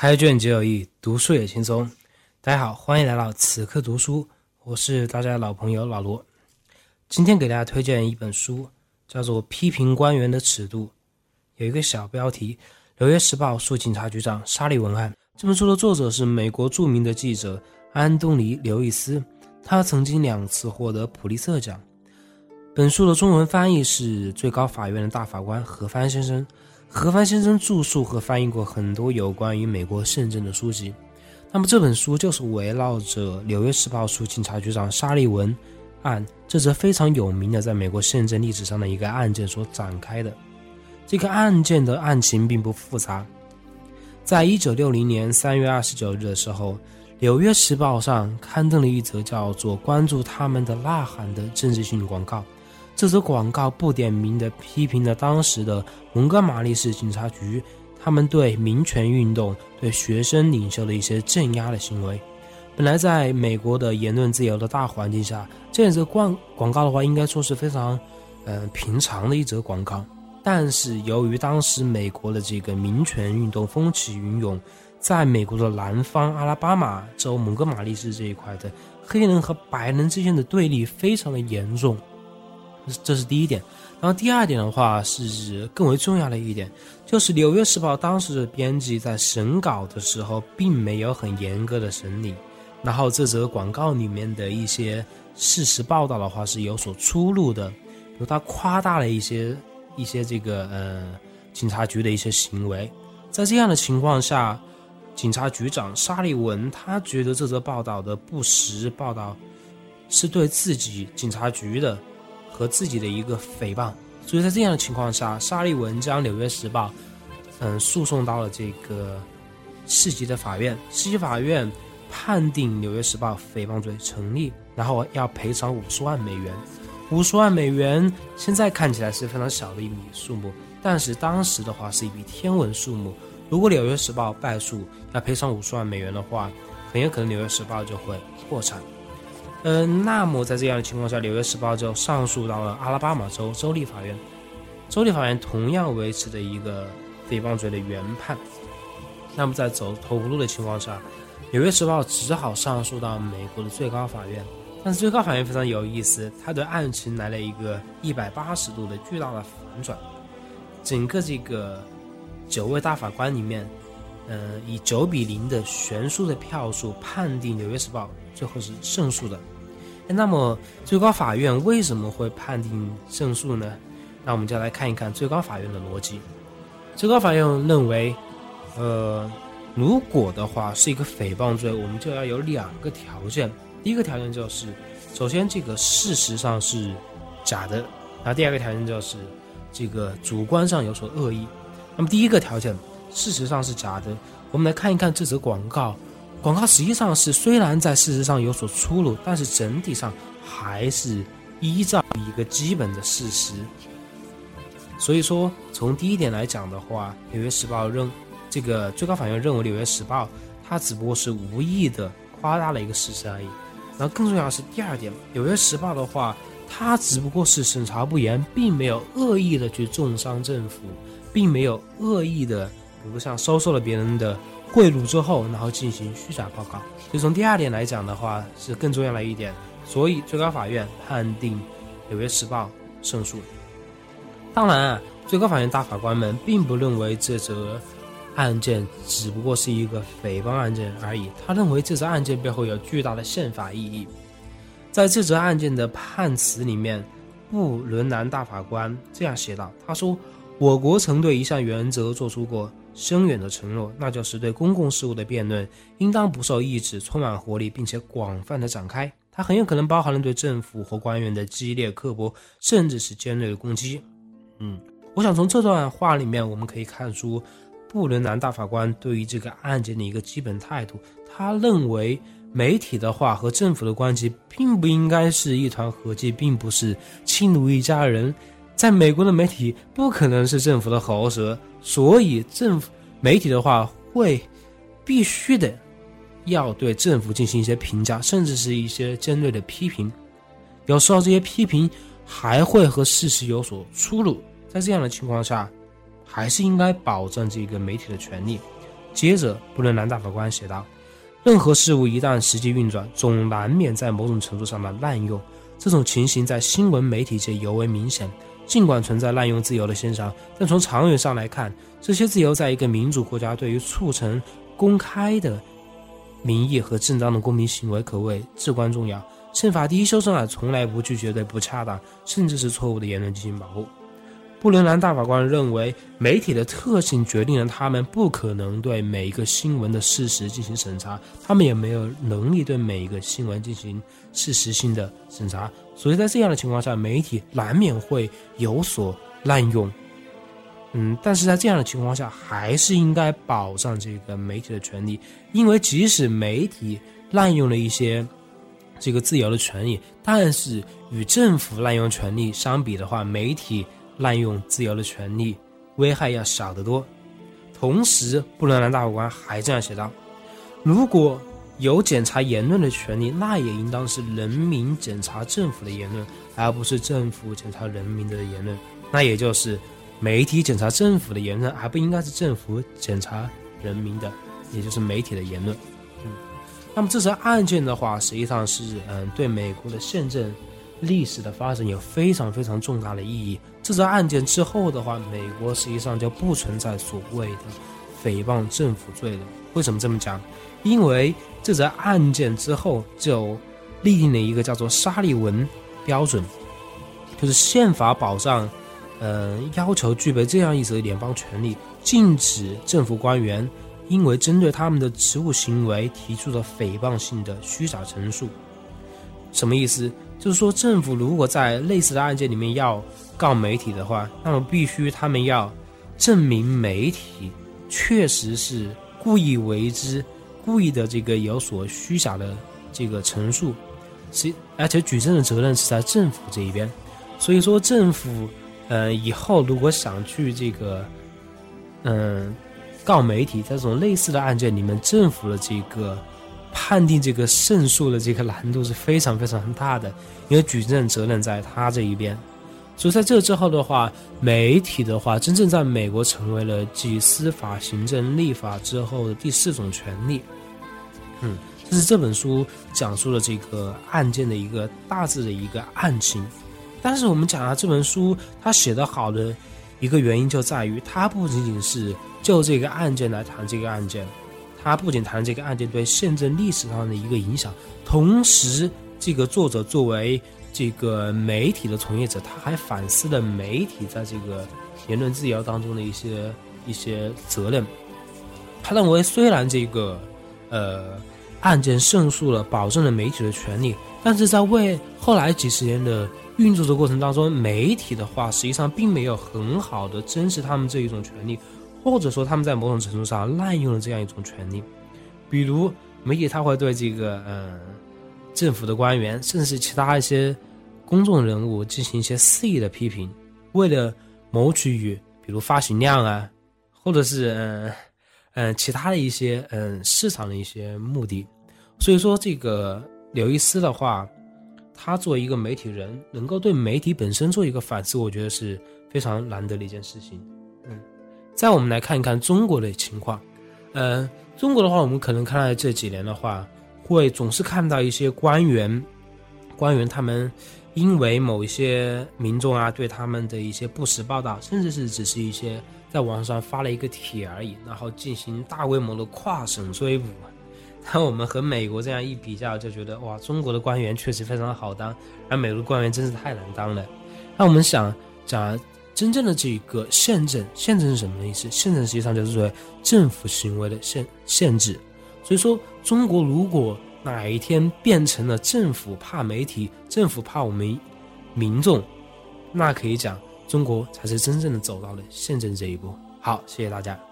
开卷即有益，读书也轻松。大家好，欢迎来到此刻读书，我是大家的老朋友老罗。今天给大家推荐一本书，叫做《批评官员的尺度》，有一个小标题：《纽约时报》诉警察局长沙利文案。这本书的作者是美国著名的记者安东尼·刘易斯，他曾经两次获得普利策奖。本书的中文翻译是最高法院的大法官何帆先生。何帆先生著述和翻译过很多有关于美国宪政的书籍，那么这本书就是围绕着《纽约时报》署警察局长沙利文案这则非常有名的在美国宪政历史上的一个案件所展开的。这个案件的案情并不复杂，在一九六零年三月二十九日的时候，《纽约时报》上刊登了一则叫做“关注他们的呐喊”的政治性广告。这则广告不点名的批评了当时的蒙哥马利市警察局，他们对民权运动、对学生领袖的一些镇压的行为。本来在美国的言论自由的大环境下，这样子广广告的话，应该说是非常，呃，平常的一则广告。但是由于当时美国的这个民权运动风起云涌，在美国的南方阿拉巴马州蒙哥马利市这一块的黑人和白人之间的对立非常的严重。这是第一点，然后第二点的话是更为重要的一点，就是《纽约时报》当时的编辑在审稿的时候并没有很严格的审理，然后这则广告里面的一些事实报道的话是有所出入的，比如他夸大了一些一些这个呃警察局的一些行为，在这样的情况下，警察局长沙利文他觉得这则报道的不实报道是对自己警察局的。和自己的一个诽谤，所以在这样的情况下，沙利文将《纽约时报》嗯诉讼到了这个市级的法院，市级法院判定《纽约时报》诽谤罪成立，然后要赔偿五十万美元。五十万美元现在看起来是非常小的一笔数目，但是当时的话是一笔天文数目。如果《纽约时报》败诉要赔偿五十万美元的话，很有可能《纽约时报》就会破产。嗯，那么在这样的情况下，《纽约时报》就上诉到了阿拉巴马州州立法院，州立法院同样维持着一个诽谤罪的原判。那么在走投无路的情况下，《纽约时报》只好上诉到美国的最高法院。但是最高法院非常有意思，他对案情来了一个一百八十度的巨大的反转。整个这个九位大法官里面，呃，以九比零的悬殊的票数判定《纽约时报》最后是胜诉的。那么最高法院为什么会判定胜诉呢？那我们就来看一看最高法院的逻辑。最高法院认为，呃，如果的话是一个诽谤罪，我们就要有两个条件。第一个条件就是，首先这个事实上是假的；然后第二个条件就是，这个主观上有所恶意。那么第一个条件，事实上是假的，我们来看一看这则广告。广告实际上是虽然在事实上有所出入，但是整体上还是依照一个基本的事实。所以说，从第一点来讲的话，《纽约时报》认这个最高法院认为，《纽约时报》它只不过是无意的夸大了一个事实而已。然后更重要的是第二点，《纽约时报》的话，它只不过是审查不严，并没有恶意的去重伤政府，并没有恶意的，比如像收受了别人的。贿赂之后，然后进行虚假报告。就从第二点来讲的话，是更重要的一点。所以最高法院判定《纽约时报》胜诉。当然啊，最高法院大法官们并不认为这则案件只不过是一个诽谤案件而已，他认为这则案件背后有巨大的宪法意义。在这则案件的判词里面，布伦南大法官这样写道：“他说，我国曾对一项原则做出过。”深远的承诺，那就是对公共事务的辩论应当不受抑制，充满活力，并且广泛的展开。它很有可能包含了对政府和官员的激烈、刻薄，甚至是尖锐的攻击。嗯，我想从这段话里面，我们可以看出布伦南大法官对于这个案件的一个基本态度。他认为媒体的话和政府的关系并不应该是一团和气，并不是亲如一家人。在美国的媒体不可能是政府的喉舌，所以政府媒体的话会必须的要对政府进行一些评价，甚至是一些尖锐的批评。有时候这些批评还会和事实有所出入。在这样的情况下，还是应该保证这个媒体的权利。接着，布伦南大法官写道：“任何事物一旦实际运转，总难免在某种程度上的滥用。这种情形在新闻媒体界尤为明显。尽管存在滥用自由的现象，但从长远上来看，这些自由在一个民主国家对于促成公开的民意和正当的公民行为可谓至关重要。宪法第一修正案从来不拒绝对不恰当甚至是错误的言论进行保护。”布伦南大法官认为，媒体的特性决定了他们不可能对每一个新闻的事实进行审查，他们也没有能力对每一个新闻进行事实性的审查。所以在这样的情况下，媒体难免会有所滥用。嗯，但是在这样的情况下，还是应该保障这个媒体的权利，因为即使媒体滥用了一些这个自由的权利，但是与政府滥用权利相比的话，媒体。滥用自由的权利，危害要小得多。同时，布伦南大法官还这样写道：“如果有检查言论的权利，那也应当是人民检查政府的言论，而不是政府检查人民的言论。那也就是媒体检查政府的言论，而不应该是政府检查人民的，也就是媒体的言论。”嗯，那么这则案件的话，实际上是嗯，对美国的宪政。历史的发展有非常非常重大的意义。这则案件之后的话，美国实际上就不存在所谓的诽谤政府罪了。为什么这么讲？因为这则案件之后就立定了一个叫做沙利文标准，就是宪法保障，呃，要求具备这样一则联邦权利，禁止政府官员因为针对他们的职务行为提出的诽谤性的虚假陈述。什么意思？就是说，政府如果在类似的案件里面要告媒体的话，那么必须他们要证明媒体确实是故意为之、故意的这个有所虚假的这个陈述，是而且举证的责任是在政府这一边。所以说，政府呃以后如果想去这个嗯告媒体，在这种类似的案件里面，政府的这个。判定这个胜诉的这个难度是非常非常大的，因为举证责任在他这一边，所以在这之后的话，媒体的话真正在美国成为了继司法、行政、立法之后的第四种权利。嗯，这是这本书讲述了这个案件的一个大致的一个案情。但是我们讲啊，这本书它写的好的一个原因就在于，它不仅仅是就这个案件来谈这个案件。他不仅谈这个案件对宪政历史上的一个影响，同时，这个作者作为这个媒体的从业者，他还反思了媒体在这个言论自由当中的一些一些责任。他认为，虽然这个呃案件胜诉了，保证了媒体的权利，但是在为后来几十年的运作的过程当中，媒体的话实际上并没有很好的珍视他们这一种权利。或者说他们在某种程度上滥用了这样一种权利，比如媒体他会对这个呃政府的官员，甚至是其他一些公众人物进行一些肆意的批评，为了谋取与比如发行量啊，或者是嗯嗯其他的一些嗯市场的一些目的。所以说这个刘易斯的话，他作为一个媒体人，能够对媒体本身做一个反思，我觉得是非常难得的一件事情。再我们来看一看中国的情况，呃，中国的话，我们可能看到这几年的话，会总是看到一些官员，官员他们因为某一些民众啊对他们的一些不实报道，甚至是只是一些在网上发了一个帖而已，然后进行大规模的跨省追捕。那我们和美国这样一比较，就觉得哇，中国的官员确实非常好当，而美国的官员真是太难当了。那我们想讲。真正的这个宪政，宪政是什么意思？宪政实际上就是说政府行为的限限制。所以说，中国如果哪一天变成了政府怕媒体，政府怕我们民众，那可以讲中国才是真正的走到了宪政这一步。好，谢谢大家。